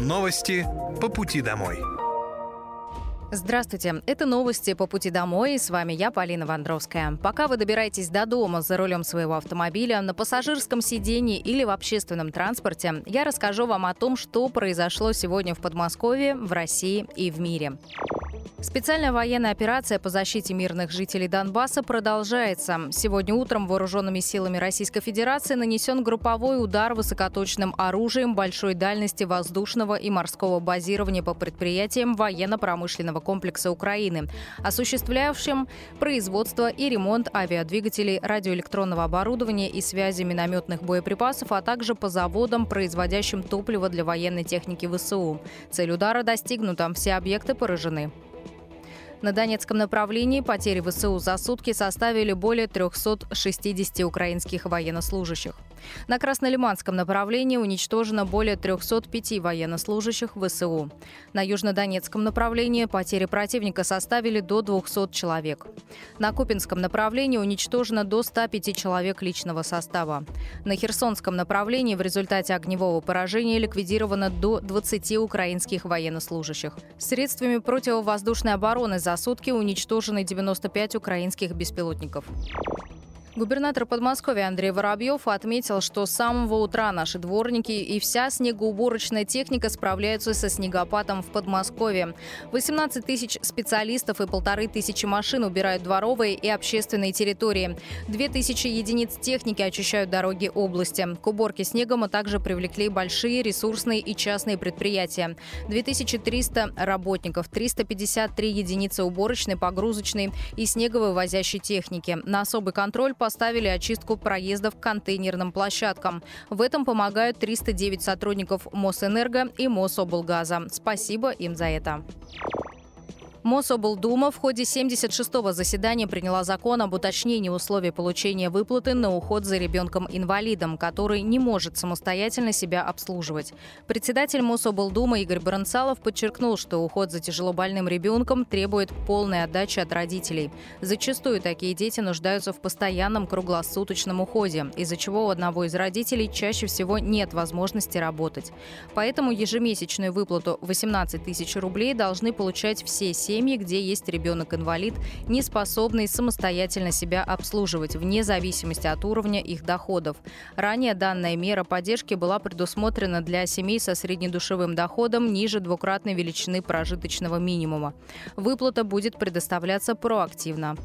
Новости по пути домой. Здравствуйте, это новости по пути домой, с вами я, Полина Вандровская. Пока вы добираетесь до дома за рулем своего автомобиля, на пассажирском сидении или в общественном транспорте, я расскажу вам о том, что произошло сегодня в Подмосковье, в России и в мире. Специальная военная операция по защите мирных жителей Донбасса продолжается. Сегодня утром вооруженными силами Российской Федерации нанесен групповой удар высокоточным оружием большой дальности воздушного и морского базирования по предприятиям военно-промышленного комплекса Украины, осуществлявшим производство и ремонт авиадвигателей радиоэлектронного оборудования и связи минометных боеприпасов, а также по заводам, производящим топливо для военной техники ВСУ. Цель удара достигнута, все объекты поражены. На Донецком направлении потери ВСУ за сутки составили более 360 украинских военнослужащих. На Краснолиманском направлении уничтожено более 305 военнослужащих ВСУ. На Южнодонецком направлении потери противника составили до 200 человек. На Купинском направлении уничтожено до 105 человек личного состава. На Херсонском направлении в результате огневого поражения ликвидировано до 20 украинских военнослужащих. Средствами противовоздушной обороны за сутки уничтожены 95 украинских беспилотников. Губернатор Подмосковья Андрей Воробьев отметил, что с самого утра наши дворники и вся снегоуборочная техника справляются со снегопадом в Подмосковье. 18 тысяч специалистов и полторы тысячи машин убирают дворовые и общественные территории. Две тысячи единиц техники очищают дороги области. К уборке снегом мы также привлекли большие ресурсные и частные предприятия. 2300 работников, 353 единицы уборочной, погрузочной и снеговывозящей техники. На особый контроль по поставили очистку проездов к контейнерным площадкам. В этом помогают 309 сотрудников Мосэнерго и Мособлгаза. Спасибо им за это. Мособлдума в ходе 76-го заседания приняла закон об уточнении условий получения выплаты на уход за ребенком-инвалидом, который не может самостоятельно себя обслуживать. Председатель Мособлдумы Игорь Баранцалов подчеркнул, что уход за тяжелобольным ребенком требует полной отдачи от родителей. Зачастую такие дети нуждаются в постоянном круглосуточном уходе, из-за чего у одного из родителей чаще всего нет возможности работать. Поэтому ежемесячную выплату 18 тысяч рублей должны получать все семьи, семьи, где есть ребенок-инвалид, не способный самостоятельно себя обслуживать, вне зависимости от уровня их доходов. Ранее данная мера поддержки была предусмотрена для семей со среднедушевым доходом ниже двукратной величины прожиточного минимума. Выплата будет предоставляться проактивно.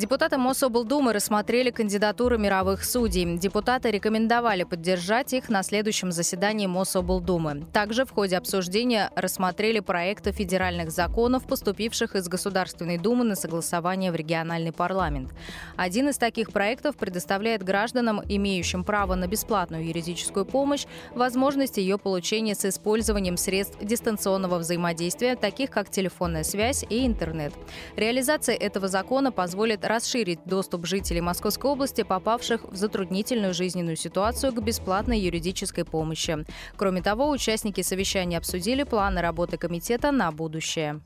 Депутаты Мособлдумы рассмотрели кандидатуры мировых судей. Депутаты рекомендовали поддержать их на следующем заседании Мособлдумы. Также в ходе обсуждения рассмотрели проекты федеральных законов, поступивших из Государственной Думы на согласование в региональный парламент. Один из таких проектов предоставляет гражданам, имеющим право на бесплатную юридическую помощь, возможность ее получения с использованием средств дистанционного взаимодействия, таких как телефонная связь и интернет. Реализация этого закона позволит расширить доступ жителей Московской области, попавших в затруднительную жизненную ситуацию, к бесплатной юридической помощи. Кроме того, участники совещания обсудили планы работы комитета на будущее.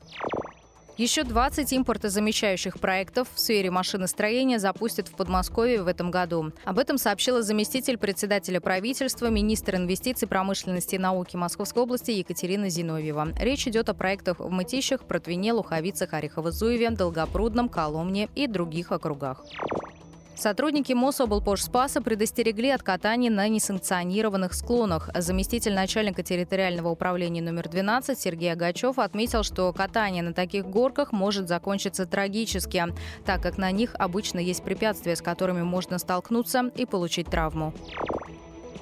Еще 20 импортозамещающих проектов в сфере машиностроения запустят в Подмосковье в этом году. Об этом сообщила заместитель председателя правительства, министр инвестиций, промышленности и науки Московской области Екатерина Зиновьева. Речь идет о проектах в Мытищах, Протвине, Луховицах, Орехово-Зуеве, Долгопрудном, Коломне и других округах. Сотрудники Мособлпошспаса предостерегли от катания на несанкционированных склонах. Заместитель начальника территориального управления номер 12 Сергей Агачев отметил, что катание на таких горках может закончиться трагически, так как на них обычно есть препятствия, с которыми можно столкнуться и получить травму.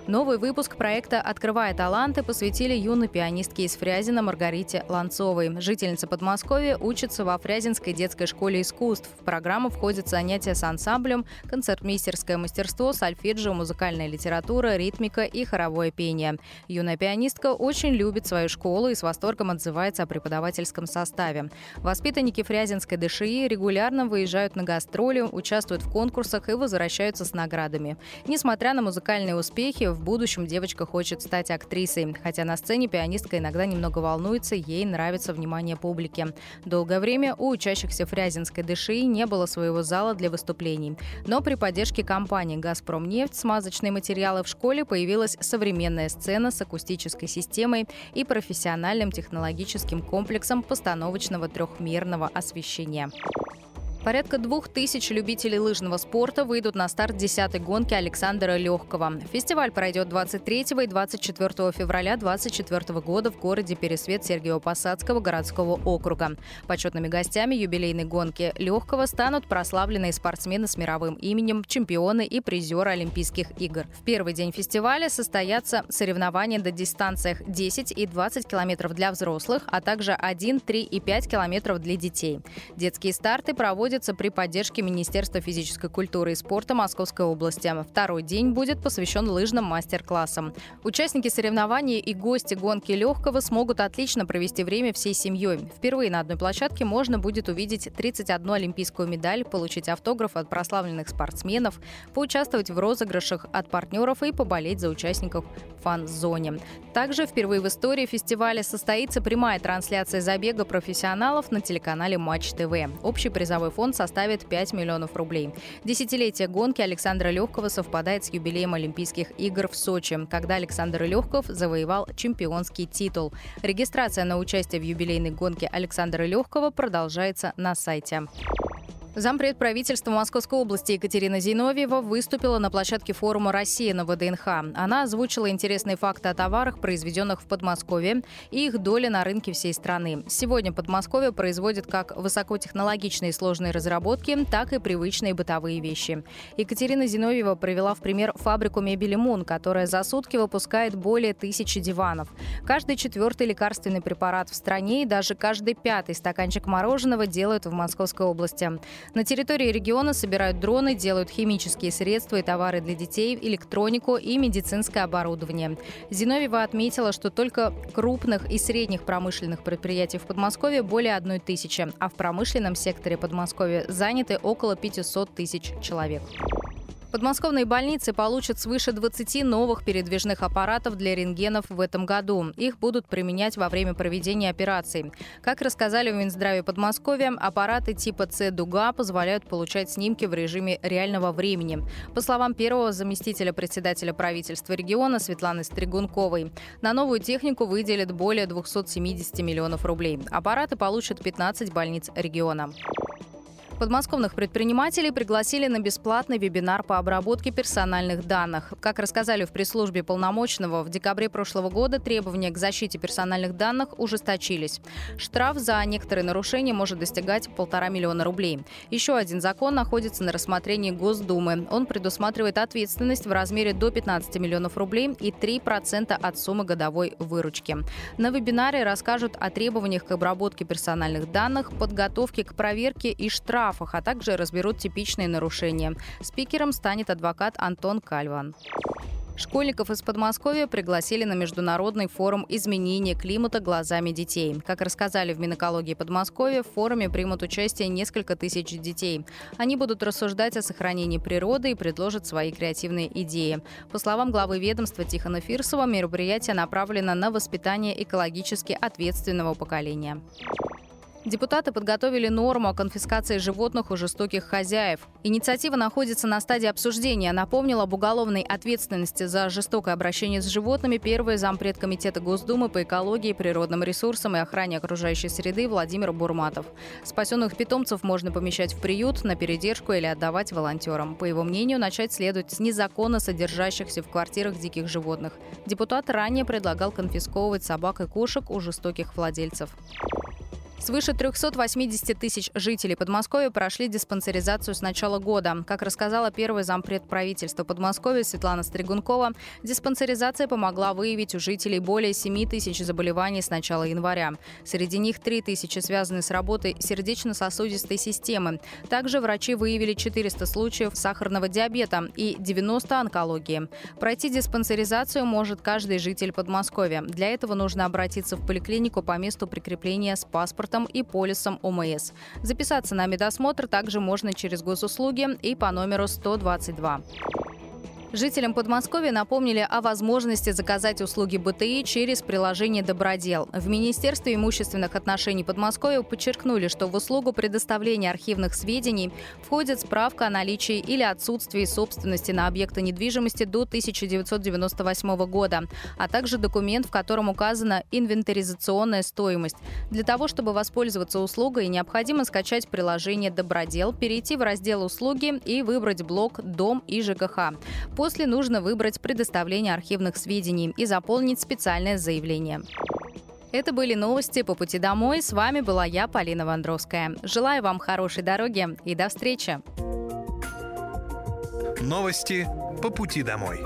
Новый выпуск проекта «Открывая таланты» посвятили юной пианистке из Фрязина Маргарите Ланцовой. Жительница Подмосковья учится во Фрязинской детской школе искусств. В программу входят занятия с ансамблем, концертмейстерское мастерство, сольфеджио, музыкальная литература, ритмика и хоровое пение. Юная пианистка очень любит свою школу и с восторгом отзывается о преподавательском составе. Воспитанники Фрязинской ДШИ регулярно выезжают на гастроли, участвуют в конкурсах и возвращаются с наградами. Несмотря на музыкальные успехи, в будущем девочка хочет стать актрисой. Хотя на сцене пианистка иногда немного волнуется, ей нравится внимание публики. Долгое время у учащихся Фрязинской ДШИ не было своего зала для выступлений. Но при поддержке компании «Газпромнефть» смазочные материалы в школе появилась современная сцена с акустической системой и профессиональным технологическим комплексом постановочного трехмерного освещения. Порядка двух тысяч любителей лыжного спорта выйдут на старт 10-й гонки Александра Легкого. Фестиваль пройдет 23 и 24 февраля 2024 года в городе Пересвет Сергиево-Посадского городского округа. Почетными гостями юбилейной гонки Легкого станут прославленные спортсмены с мировым именем, чемпионы и призеры Олимпийских игр. В первый день фестиваля состоятся соревнования на дистанциях 10 и 20 километров для взрослых, а также 1, 3 и 5 километров для детей. Детские старты проводят проводится при поддержке Министерства физической культуры и спорта Московской области. Второй день будет посвящен лыжным мастер-классам. Участники соревнований и гости гонки легкого смогут отлично провести время всей семьей. Впервые на одной площадке можно будет увидеть 31 олимпийскую медаль, получить автограф от прославленных спортсменов, поучаствовать в розыгрышах от партнеров и поболеть за участников фан-зоне. Также впервые в истории фестиваля состоится прямая трансляция забега профессионалов на телеканале Матч ТВ. Общий призовой фонд фонд составит 5 миллионов рублей. Десятилетие гонки Александра Легкого совпадает с юбилеем Олимпийских игр в Сочи, когда Александр Легков завоевал чемпионский титул. Регистрация на участие в юбилейной гонке Александра Легкого продолжается на сайте. Зампред правительства Московской области Екатерина Зиновьева выступила на площадке форума «Россия» на ВДНХ. Она озвучила интересные факты о товарах, произведенных в Подмосковье, и их доли на рынке всей страны. Сегодня Подмосковье производит как высокотехнологичные сложные разработки, так и привычные бытовые вещи. Екатерина Зиновьева привела в пример фабрику мебели «Мун», которая за сутки выпускает более тысячи диванов. Каждый четвертый лекарственный препарат в стране и даже каждый пятый стаканчик мороженого делают в Московской области. На территории региона собирают дроны, делают химические средства и товары для детей, электронику и медицинское оборудование. Зиновьева отметила, что только крупных и средних промышленных предприятий в Подмосковье более одной тысячи, а в промышленном секторе Подмосковья заняты около 500 тысяч человек. Подмосковные больницы получат свыше 20 новых передвижных аппаратов для рентгенов в этом году. Их будут применять во время проведения операций. Как рассказали в Минздраве Подмосковья, аппараты типа С-дуга позволяют получать снимки в режиме реального времени. По словам первого заместителя председателя правительства региона Светланы Стригунковой, на новую технику выделят более 270 миллионов рублей. Аппараты получат 15 больниц региона. Подмосковных предпринимателей пригласили на бесплатный вебинар по обработке персональных данных. Как рассказали в пресс-службе полномочного, в декабре прошлого года требования к защите персональных данных ужесточились. Штраф за некоторые нарушения может достигать полтора миллиона рублей. Еще один закон находится на рассмотрении Госдумы. Он предусматривает ответственность в размере до 15 миллионов рублей и 3% от суммы годовой выручки. На вебинаре расскажут о требованиях к обработке персональных данных, подготовке к проверке и штрафах штрафах, а также разберут типичные нарушения. Спикером станет адвокат Антон Кальван. Школьников из Подмосковья пригласили на международный форум изменения климата глазами детей. Как рассказали в Минэкологии Подмосковья, в форуме примут участие несколько тысяч детей. Они будут рассуждать о сохранении природы и предложат свои креативные идеи. По словам главы ведомства Тихона Фирсова, мероприятие направлено на воспитание экологически ответственного поколения. Депутаты подготовили норму о конфискации животных у жестоких хозяев. Инициатива находится на стадии обсуждения. Напомнил об уголовной ответственности за жестокое обращение с животными первый зампред Комитета Госдумы по экологии, природным ресурсам и охране окружающей среды Владимир Бурматов. Спасенных питомцев можно помещать в приют, на передержку или отдавать волонтерам. По его мнению, начать следует с незаконно содержащихся в квартирах диких животных. Депутат ранее предлагал конфисковывать собак и кошек у жестоких владельцев. Свыше 380 тысяч жителей Подмосковья прошли диспансеризацию с начала года. Как рассказала первый зампред правительства Подмосковья Светлана Стригункова, диспансеризация помогла выявить у жителей более 7 тысяч заболеваний с начала января. Среди них 3 тысячи связаны с работой сердечно-сосудистой системы. Также врачи выявили 400 случаев сахарного диабета и 90 онкологии. Пройти диспансеризацию может каждый житель Подмосковья. Для этого нужно обратиться в поликлинику по месту прикрепления с паспортом паспортом и полисом ОМС. Записаться на медосмотр также можно через госуслуги и по номеру 122. Жителям Подмосковья напомнили о возможности заказать услуги БТИ через приложение «Добродел». В Министерстве имущественных отношений Подмосковья подчеркнули, что в услугу предоставления архивных сведений входит справка о наличии или отсутствии собственности на объекты недвижимости до 1998 года, а также документ, в котором указана инвентаризационная стоимость. Для того, чтобы воспользоваться услугой, необходимо скачать приложение «Добродел», перейти в раздел «Услуги» и выбрать блок «Дом» и ЖКХ. После нужно выбрать предоставление архивных сведений и заполнить специальное заявление. Это были новости по пути домой. С вами была я, Полина Вандровская. Желаю вам хорошей дороги и до встречи. Новости по пути домой.